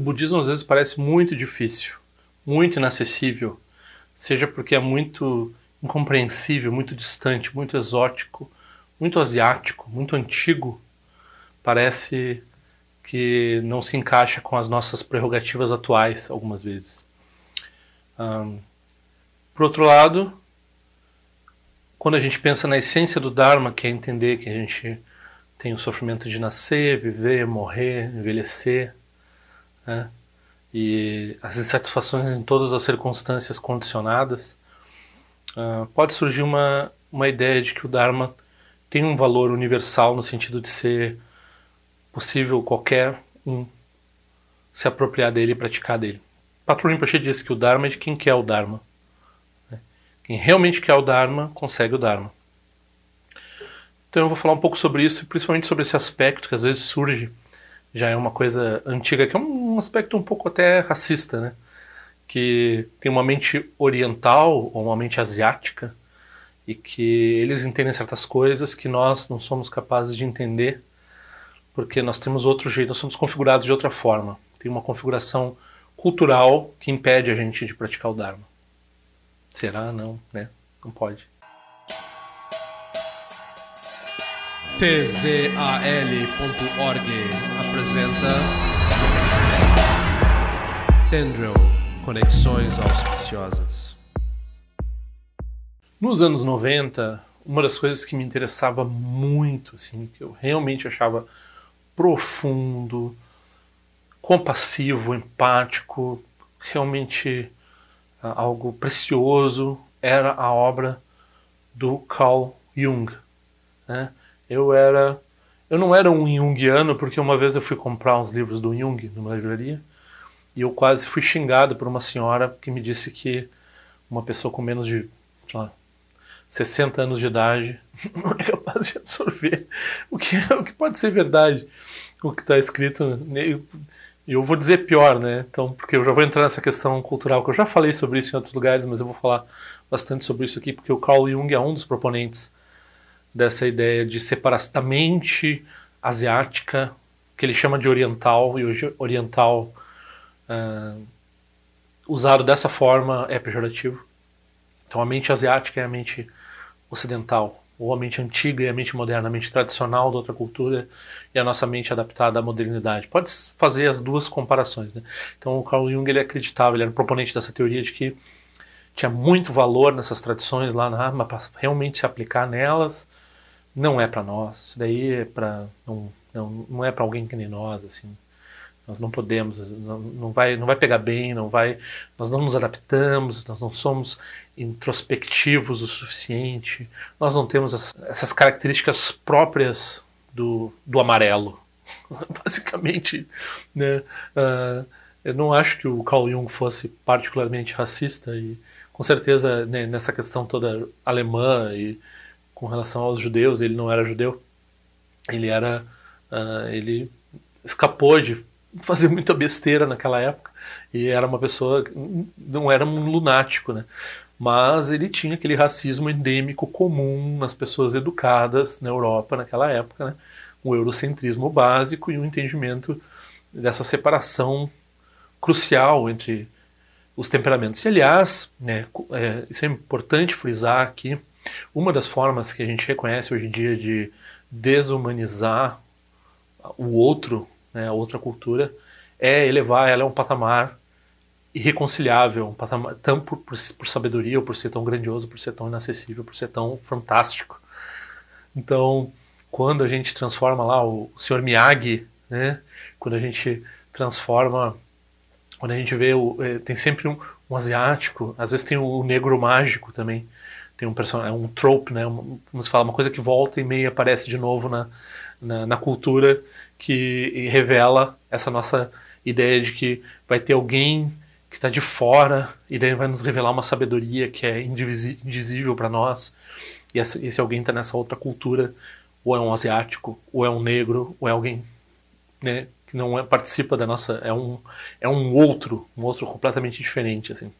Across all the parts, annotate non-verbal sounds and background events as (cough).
o budismo às vezes parece muito difícil, muito inacessível, seja porque é muito incompreensível, muito distante, muito exótico, muito asiático, muito antigo, parece que não se encaixa com as nossas prerrogativas atuais algumas vezes. Um, por outro lado, quando a gente pensa na essência do Dharma, que é entender que a gente tem o sofrimento de nascer, viver, morrer, envelhecer, né? e as insatisfações em todas as circunstâncias condicionadas, uh, pode surgir uma, uma ideia de que o Dharma tem um valor universal no sentido de ser possível qualquer um se apropriar dele e praticar dele. Patrul Rinpoche disse que o Dharma é de quem quer o Dharma. Né? Quem realmente quer o Dharma, consegue o Dharma. Então eu vou falar um pouco sobre isso, principalmente sobre esse aspecto que às vezes surge, já é uma coisa antiga, que é um aspecto um pouco até racista, né? Que tem uma mente oriental ou uma mente asiática e que eles entendem certas coisas que nós não somos capazes de entender porque nós temos outro jeito, nós somos configurados de outra forma. Tem uma configuração cultural que impede a gente de praticar o Dharma. Será? Não, né? Não pode. tzal.org apresenta Tendril Conexões Auspiciosas. Nos anos 90, uma das coisas que me interessava muito, assim, que eu realmente achava profundo, compassivo, empático, realmente uh, algo precioso era a obra do Carl Jung. Né? Eu era, eu não era um Jungiano porque uma vez eu fui comprar uns livros do Jung numa livraria e eu quase fui xingado por uma senhora que me disse que uma pessoa com menos de lá, 60 anos de idade (laughs) não é capaz de absorver o que, (laughs) o que pode ser verdade o que está escrito. E eu vou dizer pior, né? Então, porque eu já vou entrar nessa questão cultural, que eu já falei sobre isso em outros lugares, mas eu vou falar bastante sobre isso aqui, porque o Carl Jung é um dos proponentes dessa ideia de separação da mente asiática, que ele chama de oriental, e hoje oriental uh, usado dessa forma é pejorativo. Então a mente asiática é a mente ocidental, ou a mente antiga e a mente moderna, a mente tradicional da outra cultura e a nossa mente adaptada à modernidade. Pode fazer as duas comparações. Né? Então o Carl Jung ele acreditava, ele era um proponente dessa teoria de que tinha muito valor nessas tradições lá, na, mas para realmente se aplicar nelas não é para nós. Isso daí é para não, não, não é para alguém que nem nós assim. Nós não podemos, não, não, vai, não vai pegar bem, não vai, nós não nos adaptamos, nós não somos introspectivos o suficiente, nós não temos essas, essas características próprias do, do amarelo. (laughs) Basicamente, né? Uh, eu não acho que o Carl Jung fosse particularmente racista e com certeza né, nessa questão toda alemã e com relação aos judeus, ele não era judeu, ele era, uh, ele escapou de fazer (laughs) muita besteira naquela época e era uma pessoa não era um lunático, né? Mas ele tinha aquele racismo endêmico comum nas pessoas educadas na Europa naquela época, né? O eurocentrismo básico e o um entendimento dessa separação crucial entre os temperamentos. E aliás, né, é, isso é importante frisar aqui, uma das formas que a gente reconhece hoje em dia de desumanizar o outro né, a outra cultura, é elevar ela a um patamar irreconciliável, um patamar, tão por, por, por, sabedoria, ou por ser tão grandioso, por ser tão inacessível, por ser tão fantástico. Então, quando a gente transforma lá o, Sr. Miyagi, né, quando a gente transforma, quando a gente vê, o, é, tem sempre um, um, asiático, às vezes tem o negro mágico também, tem um personagem, é um trope, né, como se fala, uma coisa que volta e meia aparece de novo na, na, na cultura, que revela essa nossa ideia de que vai ter alguém que está de fora e daí vai nos revelar uma sabedoria que é indizível para nós. E esse alguém está nessa outra cultura, ou é um asiático, ou é um negro, ou é alguém né, que não é, participa da nossa, é um é um outro, um outro completamente diferente assim.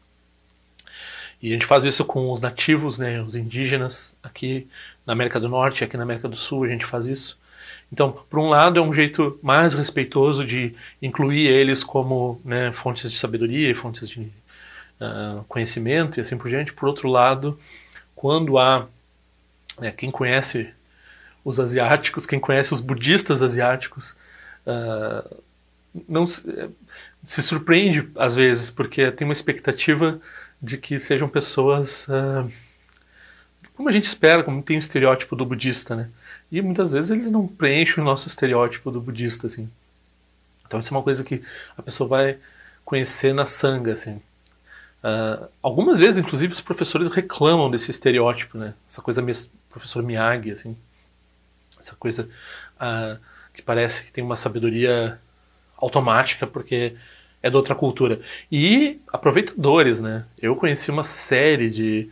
E a gente faz isso com os nativos, né, os indígenas aqui na América do Norte, aqui na América do Sul a gente faz isso. Então, por um lado, é um jeito mais respeitoso de incluir eles como né, fontes de sabedoria fontes de uh, conhecimento e assim por diante. Por outro lado, quando há né, quem conhece os asiáticos, quem conhece os budistas asiáticos, uh, não se, se, surpreende às vezes, porque tem uma expectativa de que sejam pessoas uh, como a gente espera, como tem o estereótipo do budista, né? E muitas vezes eles não preenchem o nosso estereótipo do budista, assim. Então isso é uma coisa que a pessoa vai conhecer na sanga, assim. Uh, algumas vezes, inclusive, os professores reclamam desse estereótipo, né? Essa coisa meio professor Miyagi, assim. Essa coisa uh, que parece que tem uma sabedoria automática porque é de outra cultura. E aproveitadores, né? Eu conheci uma série de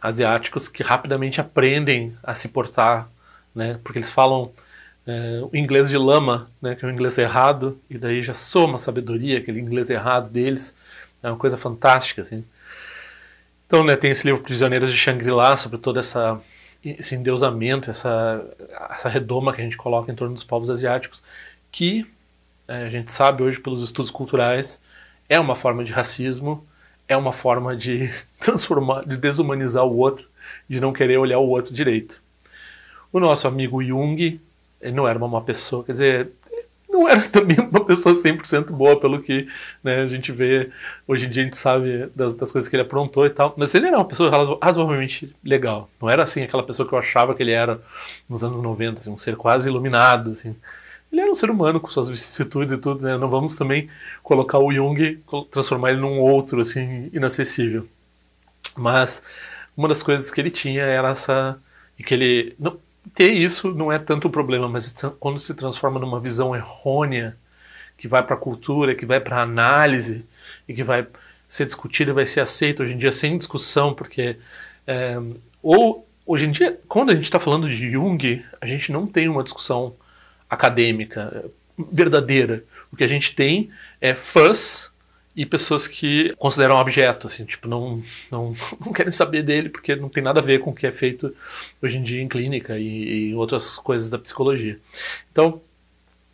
asiáticos que rapidamente aprendem a se portar né? Porque eles falam é, o inglês de lama, né? Que é o inglês errado, e daí já soma a sabedoria, aquele inglês errado deles. É uma coisa fantástica, assim. Então, né, tem esse livro Prisioneiros de Shangri-La sobre todo essa esse endeusamento, essa essa redoma que a gente coloca em torno dos povos asiáticos, que a gente sabe hoje pelos estudos culturais é uma forma de racismo, é uma forma de (laughs) transformar, de desumanizar o outro, de não querer olhar o outro direito. O nosso amigo Jung, ele não era uma má pessoa, quer dizer, não era (laughs) também uma pessoa 100% boa, pelo que né, a gente vê, hoje em dia a gente sabe das, das, coisas que ele aprontou e tal, mas ele era uma pessoa razoavelmente legal. Não era assim aquela pessoa que eu achava que ele era nos anos 90, assim, um ser quase iluminado, assim. Ele era um ser humano com suas vicissitudes e tudo, né? Não vamos também colocar o Jung, transformar ele num outro, assim, inacessível. Mas uma das coisas que ele tinha era essa... E que ele... Não, ter isso não é tanto o problema, mas quando se transforma numa visão errônea, que vai para a cultura, que vai para a análise e que vai ser discutida e vai ser aceita hoje em dia sem discussão, porque é, ou hoje em dia, quando a gente está falando de Jung, a gente não tem uma discussão acadêmica verdadeira. O que a gente tem é fãs e pessoas que consideram objeto, assim, tipo, não, não, (laughs) não querem saber dele porque não tem nada a ver com o que é feito hoje em dia em clínica e, e outras coisas da psicologia. Então,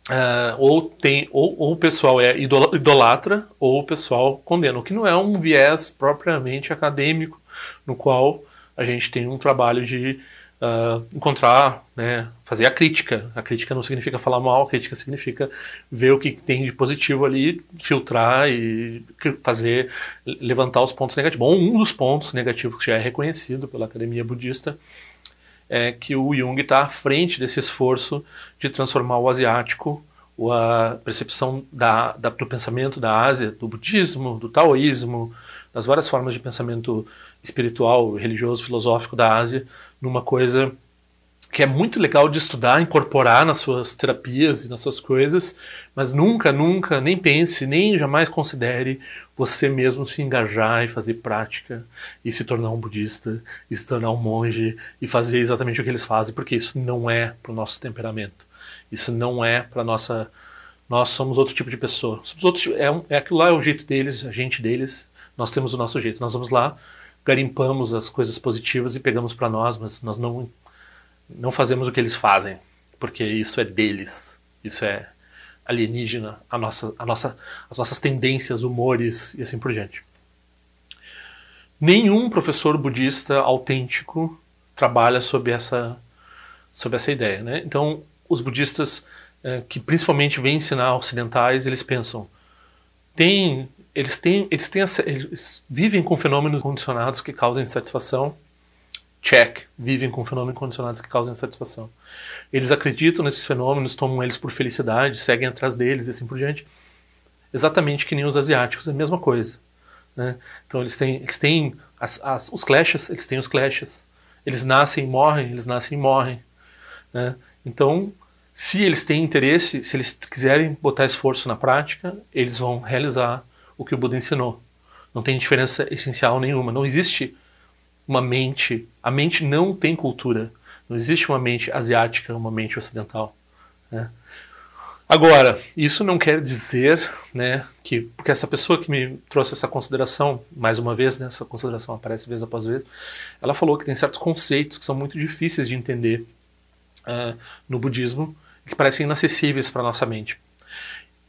uh, ou tem ou, ou, o pessoal é idolatra ou o pessoal condena, o que não é um viés propriamente acadêmico no qual a gente tem um trabalho de uh, encontrar, né, fazer a crítica. A crítica não significa falar mal, a crítica significa ver o que tem de positivo ali, filtrar e fazer levantar os pontos negativos. Bom, um dos pontos negativos que já é reconhecido pela academia budista é que o Jung está à frente desse esforço de transformar o asiático, a percepção da, da, do pensamento da Ásia, do budismo, do taoísmo, das várias formas de pensamento espiritual, religioso, filosófico da Ásia, numa coisa que é muito legal de estudar, incorporar nas suas terapias e nas suas coisas, mas nunca, nunca, nem pense, nem jamais considere você mesmo se engajar e fazer prática e se tornar um budista, e se tornar um monge e fazer exatamente o que eles fazem, porque isso não é para o nosso temperamento. Isso não é para nossa. Nós somos outro tipo de pessoa. Somos outro, é, é aquilo lá é o jeito deles, a gente deles. Nós temos o nosso jeito. Nós vamos lá, garimpamos as coisas positivas e pegamos para nós, mas nós não não fazemos o que eles fazem, porque isso é deles. Isso é alienígena, a nossa, a nossa, as nossas tendências, humores e assim por diante. Nenhum professor budista autêntico trabalha sob essa, sob essa ideia. Né? Então, os budistas é, que principalmente vêm ensinar ocidentais, eles pensam, tem eles têm, eles têm, eles vivem com fenômenos condicionados que causam insatisfação. Check, vivem com fenômenos condicionados que causam insatisfação. Eles acreditam nesses fenômenos, tomam eles por felicidade, seguem atrás deles e assim por diante. Exatamente que nem os asiáticos, é a mesma coisa. Né? Então eles têm, eles têm as, as, os clashes, eles têm os clashes. Eles nascem e morrem, eles nascem e morrem. Né? Então, se eles têm interesse, se eles quiserem botar esforço na prática, eles vão realizar o que o Buda ensinou. Não tem diferença essencial nenhuma. Não existe uma mente. A mente não tem cultura. Não existe uma mente asiática, uma mente ocidental. Né? Agora, isso não quer dizer né, que. Porque essa pessoa que me trouxe essa consideração, mais uma vez, né, essa consideração aparece vez após vez, ela falou que tem certos conceitos que são muito difíceis de entender uh, no budismo, que parecem inacessíveis para nossa mente.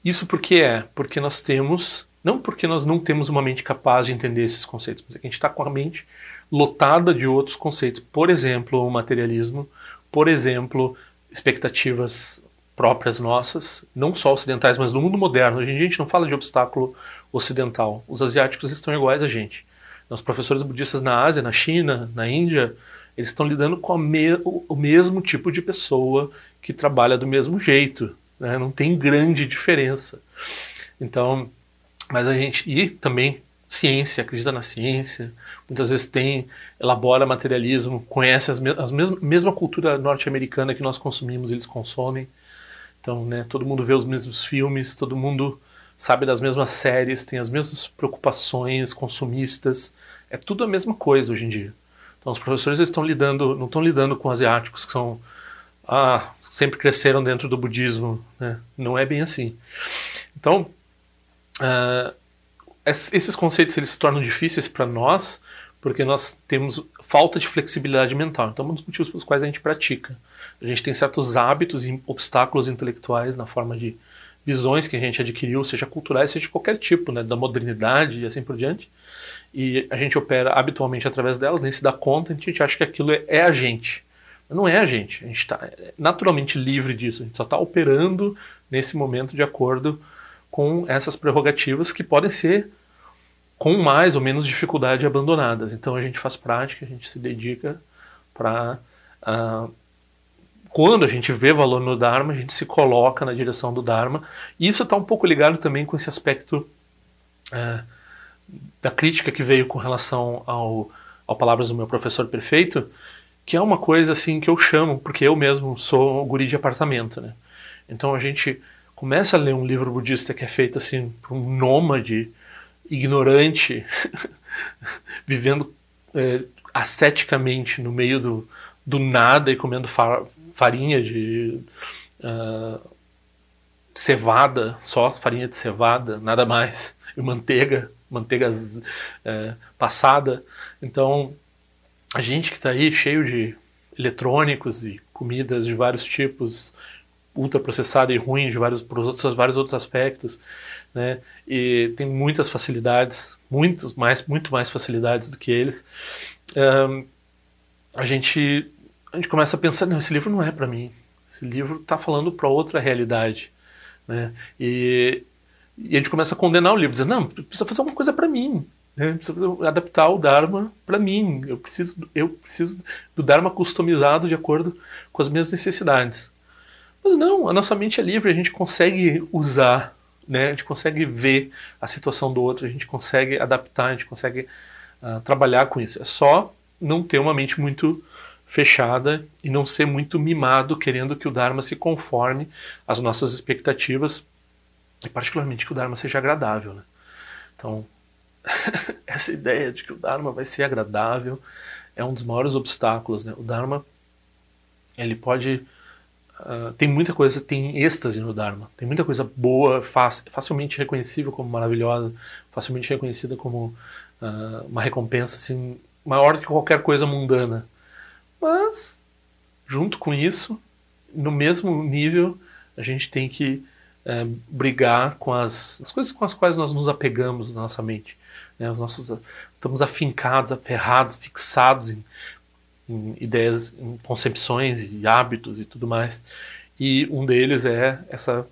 Isso porque é? Porque nós temos, não porque nós não temos uma mente capaz de entender esses conceitos, mas é que a gente está com a mente lotada de outros conceitos. Por exemplo, o materialismo, por exemplo, expectativas próprias nossas, não só ocidentais, mas no mundo moderno. Hoje em dia a gente não fala de obstáculo ocidental. Os asiáticos estão iguais a gente. Os professores budistas na Ásia, na China, na Índia, eles estão lidando com me o mesmo tipo de pessoa que trabalha do mesmo jeito. Né? Não tem grande diferença. Então, mas a gente. E também ciência, acredita na ciência, muitas vezes tem, elabora materialismo, conhece as, as mesma, mesma cultura norte-americana que nós consumimos, eles consomem. Então, né, todo mundo vê os mesmos filmes, todo mundo sabe das mesmas séries, tem as mesmas preocupações consumistas. É tudo a mesma coisa hoje em dia. Então, os professores estão lidando, não estão lidando com asiáticos que são ah, sempre cresceram dentro do budismo, né? Não é bem assim. Então, uh, esses conceitos eles se tornam difíceis para nós porque nós temos falta de flexibilidade mental. Então, um dos motivos pelos quais a gente pratica. A gente tem certos hábitos e obstáculos intelectuais na forma de visões que a gente adquiriu, seja culturais, seja de qualquer tipo, né, da modernidade e assim por diante. E a gente opera habitualmente através delas, nem se dá conta, a gente acha que aquilo é, é a gente. Mas não é a gente. A gente está naturalmente livre disso. A gente só está operando nesse momento de acordo com essas prerrogativas que podem ser com mais ou menos dificuldade abandonadas. Então a gente faz prática, a gente se dedica para. Uh, ah, quando a gente vê valor no Dharma, a gente se coloca na direção do Dharma. E isso está um pouco ligado também com esse aspecto uh, da crítica que veio com relação ao, ao Palavras do Meu Professor Perfeito, que é uma coisa assim que eu chamo, porque eu mesmo sou guri de apartamento, né? Então a gente começa a ler um livro budista que é feito assim por um nômade ignorante, (laughs) vivendo é, asceticamente no meio do, do nada e comendo farinha de uh, cevada, só farinha de cevada, nada mais, (laughs) e manteiga, manteiga uh, passada. Então, a gente que está aí cheio de eletrônicos e comidas de vários tipos, ultraprocessada e ruim de vários, por outros, vários outros aspectos, né? E tem muitas facilidades, muitos mais, muito mais facilidades do que eles. Um, a gente a gente começa a pensar, não, esse livro não é para mim. Esse livro está falando para outra realidade, né? E, e a gente começa a condenar o livro, dizendo, não, precisa fazer uma coisa para mim. Né? Precisa adaptar o Dharma para mim. Eu preciso, eu preciso do Dharma customizado de acordo com as minhas necessidades. Mas não, a nossa mente é livre, a gente consegue usar né? A gente consegue ver a situação do outro, a gente consegue adaptar, a gente consegue uh, trabalhar com isso. É só não ter uma mente muito fechada e não ser muito mimado, querendo que o Dharma se conforme às nossas expectativas e particularmente que o Dharma seja agradável. Né? Então, (laughs) essa ideia de que o Dharma vai ser agradável é um dos maiores obstáculos. Né? O Dharma ele pode Uh, tem muita coisa, tem êxtase no Dharma. Tem muita coisa boa, facilmente reconhecível como maravilhosa, facilmente reconhecida como uh, uma recompensa assim, maior que qualquer coisa mundana. Mas, junto com isso, no mesmo nível, a gente tem que uh, brigar com as, as, coisas com as quais nós nos apegamos na nossa mente. Né? Os nossos, estamos afincados, aferrados, fixados em em ideias, em concepções e hábitos e tudo mais. E um deles é essa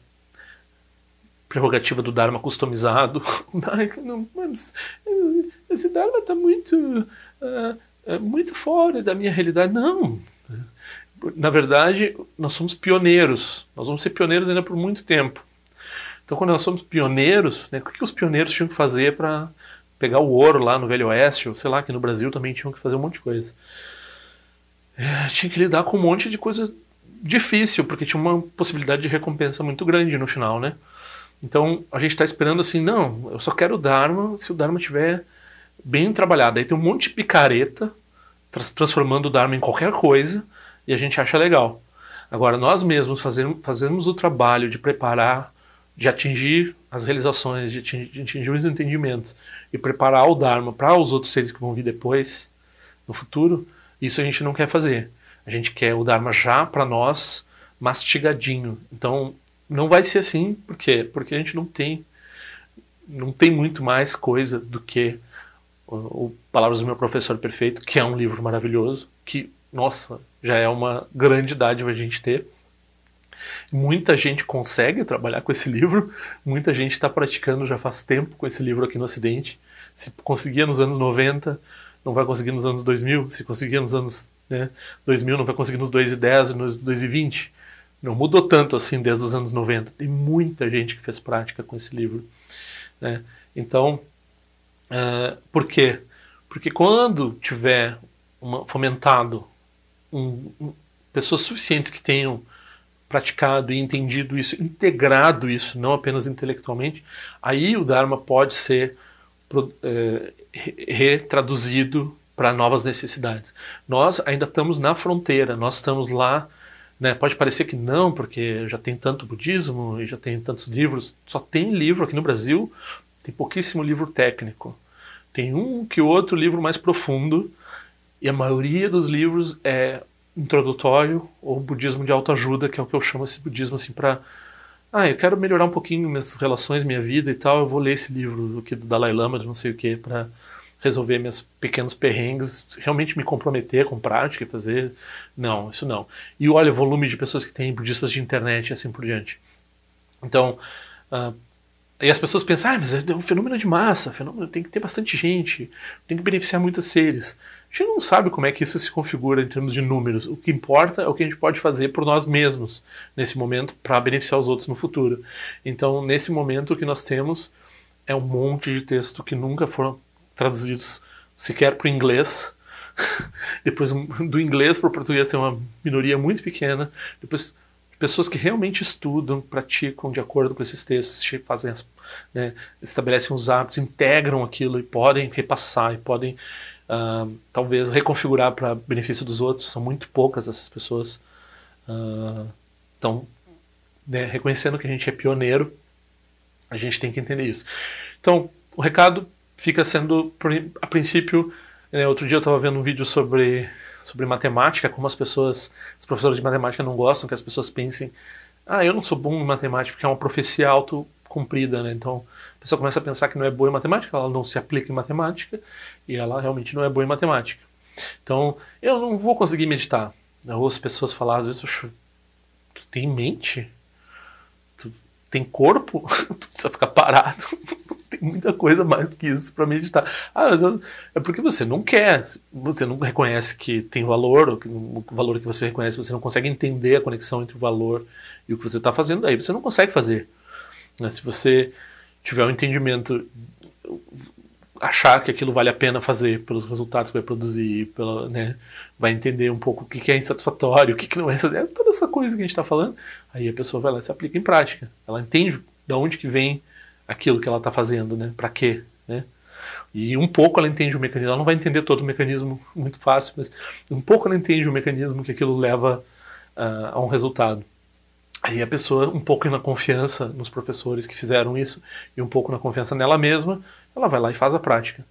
prerrogativa do Dharma customizado. (laughs) Não, mas esse Dharma está muito, uh, muito fora da minha realidade. Não. Na verdade, nós somos pioneiros. Nós vamos ser pioneiros ainda por muito tempo. Então, quando nós somos pioneiros, né, o que os pioneiros tinham que fazer para pegar o ouro lá no Velho Oeste, ou sei lá, que no Brasil também tinham que fazer um monte de coisa é, tinha que lidar com um monte de coisa difícil, porque tinha uma possibilidade de recompensa muito grande no final, né? Então a gente está esperando assim, não, eu só quero o Dharma se o Dharma estiver bem trabalhado. Aí tem um monte de picareta tra transformando o Dharma em qualquer coisa e a gente acha legal. Agora, nós mesmos fazemos, fazemos o trabalho de preparar, de atingir as realizações, de atingir, de atingir os entendimentos e preparar o Dharma para os outros seres que vão vir depois, no futuro, isso a gente não quer fazer. A gente quer o Dharma já para nós, mastigadinho. Então, não vai ser assim, por quê? Porque a gente não tem não tem muito mais coisa do que o, o Palavras do Meu Professor Perfeito, que é um livro maravilhoso, que, nossa, já é uma grande dádiva a gente ter. Muita gente consegue trabalhar com esse livro, muita gente está praticando já faz tempo com esse livro aqui no Ocidente. Se conseguia nos anos 90, não vai conseguir nos anos 2000. Se conseguia nos anos né, 2000, não vai conseguir nos 2010 e nos 2020. Não mudou tanto assim desde os anos 90. Tem muita gente que fez prática com esse livro. Né? Então, uh, por quê? Porque quando tiver uma, fomentado um, um, pessoas suficientes que tenham praticado e entendido isso, integrado isso, não apenas intelectualmente, aí o Dharma pode ser é, retraduzido para novas necessidades. Nós ainda estamos na fronteira, nós estamos lá. Né, pode parecer que não, porque já tem tanto budismo e já tem tantos livros. Só tem livro aqui no Brasil, tem pouquíssimo livro técnico. Tem um que outro livro mais profundo, e a maioria dos livros é introdutório ou budismo de autoajuda, que é o que eu chamo esse budismo assim para ah, eu quero melhorar um pouquinho minhas relações, minha vida e tal, eu vou ler esse livro aqui do Dalai Lama, de não sei o que, para resolver meus pequenos perrengues, realmente me comprometer com prática e fazer. Não, isso não. E olha o volume de pessoas que têm budistas de internet e assim por diante. Então, uh, e as pessoas pensam, ah, mas é um fenômeno de massa, fenômeno, tem que ter bastante gente, tem que beneficiar muitos seres. A gente não sabe como é que isso se configura em termos de números. O que importa é o que a gente pode fazer por nós mesmos nesse momento para beneficiar os outros no futuro. Então, nesse momento, o que nós temos é um monte de texto que nunca foram traduzidos sequer para o inglês. (laughs) Depois, do inglês para o português tem uma minoria muito pequena. Depois, pessoas que realmente estudam, praticam de acordo com esses textos, fazem né, estabelecem os hábitos, integram aquilo e podem repassar e podem uh, talvez reconfigurar para benefício dos outros. São muito poucas essas pessoas. Uh, então, né, reconhecendo que a gente é pioneiro, a gente tem que entender isso. Então, o recado fica sendo, a princípio, né, outro dia eu estava vendo um vídeo sobre, sobre matemática, como as pessoas, os professores de matemática não gostam que as pessoas pensem, ah, eu não sou bom em matemática, porque é uma profecia autocumprida, né? Então, a pessoa começa a pensar que não é boa em matemática, ela não se aplica em matemática e ela realmente não é boa em matemática. Então, eu não vou conseguir meditar. Eu ouço pessoas falar, às vezes, tu tem mente? Tu tem corpo? (laughs) tu precisa ficar parado? (laughs) tem muita coisa mais que isso para meditar. Ah, é porque você não quer, você não reconhece que tem valor, ou que o valor que você reconhece, você não consegue entender a conexão entre o valor e o que você está fazendo, aí você não consegue fazer. Se você tiver um entendimento, achar que aquilo vale a pena fazer pelos resultados que vai produzir, pela, né, vai entender um pouco o que é insatisfatório, o que não é, é toda essa coisa que a gente está falando, aí a pessoa vai lá e se aplica em prática. Ela entende de onde que vem aquilo que ela está fazendo, né, para quê, né. E um pouco ela entende o mecanismo, ela não vai entender todo o mecanismo muito fácil, mas um pouco ela entende o mecanismo que aquilo leva uh, a um resultado. Aí a pessoa, um pouco na confiança nos professores que fizeram isso e um pouco na confiança nela mesma, ela vai lá e faz a prática.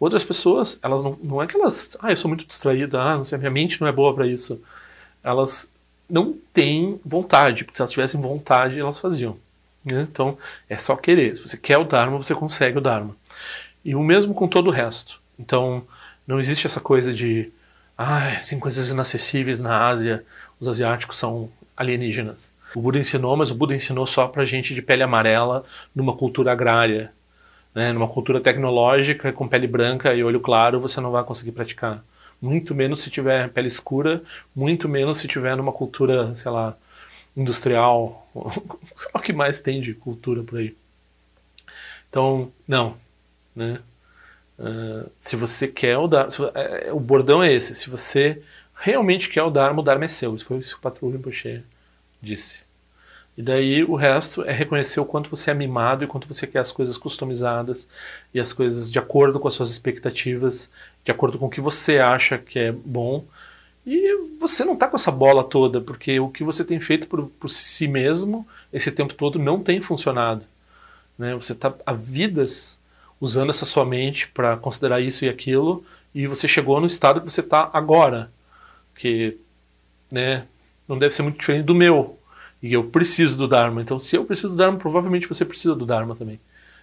Outras pessoas, elas não, não é que elas, ah, eu sou muito distraída, ah, não sei, minha mente não é boa para isso. Elas não têm vontade, porque se elas tivessem vontade, elas faziam. Né? Então, é só querer. Se você quer o Dharma, você consegue o Dharma. E o mesmo com todo o resto. Então, não existe essa coisa de, ah, tem coisas inacessíveis na Ásia, os asiáticos são alienígenas. O Buda ensinou, mas o Buda ensinou só para gente de pele amarela numa cultura agrária. Né? Numa cultura tecnológica, com pele branca e olho claro, você não vai conseguir praticar. Muito menos se tiver pele escura, muito menos se tiver numa cultura, sei lá, industrial, (laughs) o que mais tem de cultura por aí. Então, não. Né? Uh, se você quer o Dharma, é, é, o bordão é esse, se você realmente quer o Dharma, o Dharma é seu. Isso foi que o Patrulho Rinpoche disse. E daí o resto é reconhecer o quanto você é mimado e quanto você quer as coisas customizadas e as coisas de acordo com as suas expectativas, de acordo com o que você acha que é bom. E você não está com essa bola toda, porque o que você tem feito por, por si mesmo esse tempo todo não tem funcionado. Né? Você está há vidas usando essa sua mente para considerar isso e aquilo, e você chegou no estado que você está agora. Que né, não deve ser muito diferente do meu. E eu preciso do Dharma. Então, se eu preciso do Dharma, provavelmente você precisa do Dharma também.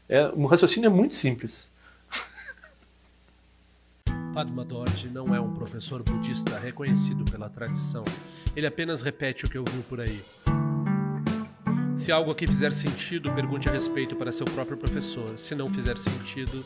É, o raciocínio é muito simples. (laughs) Padma Dorje não é um professor budista reconhecido pela tradição. Ele apenas repete o que ouviu por aí. Se algo aqui fizer sentido, pergunte a respeito para seu próprio professor. Se não fizer sentido,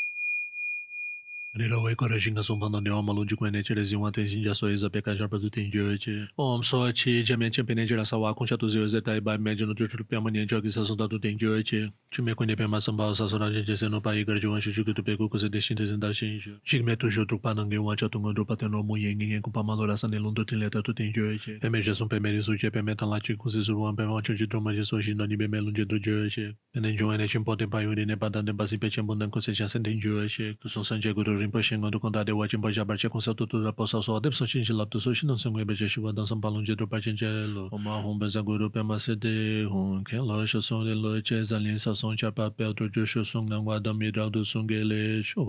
Nirā wē kōrā shīngā sōng pāndā nirā mālōng jī kuwa nē chē rē zīwā tēn shīng jā sō yé zā pē kā jā pā tū tēn jō yé chē. Om sō chī jā mē chē pē nē chē rā sā wā kōng shā tū zīwā zē tā yé bā mē jō nō chō chū pē mā nē chō kī sā sōng tā tū tēn jō yé chē. Chū mē kō nē pē mā sāng bā sā sō rā chē chē sē nō pā yé kā rā jō wā shū chū kī tū pē kō kō sē tē shīng tē sēn tā shīng shō. Chī mē tū shō tū pā nā ngē wā chā tū ngā tū pā tēn rō mō yé ngē ngē kō pā mā lō rā sā nē lōng tō tēn lē tā tū tēn jō yé chē. Pē mē chē sōng pē mē rī sō chē pē mē tā lā chī kō sē sō rō wā pē mā chō chī tō mā chē sō shī nō nī pē mē lōng chē tō jō yé chē. Pē nē jō wā nē chē pō tēn pā yō rī nē pā tā tēn pā sī pē chē mō nā kō sē chā sēn tēn jō yé chē. Tū sōng sān chē kō rō rinpoche ngon dukon dade wachin pa jabar che konsa tutu da posa so adep so chin chilab tu so shinon sem ngebe che shiwa dan sam palung je drupa chin che lo oma hon benza guru pe ma se de hon ke lo sho song de lo che zan lin sa song cha pa pe otro jo sho song nang wa dam mi ra du song ge le sho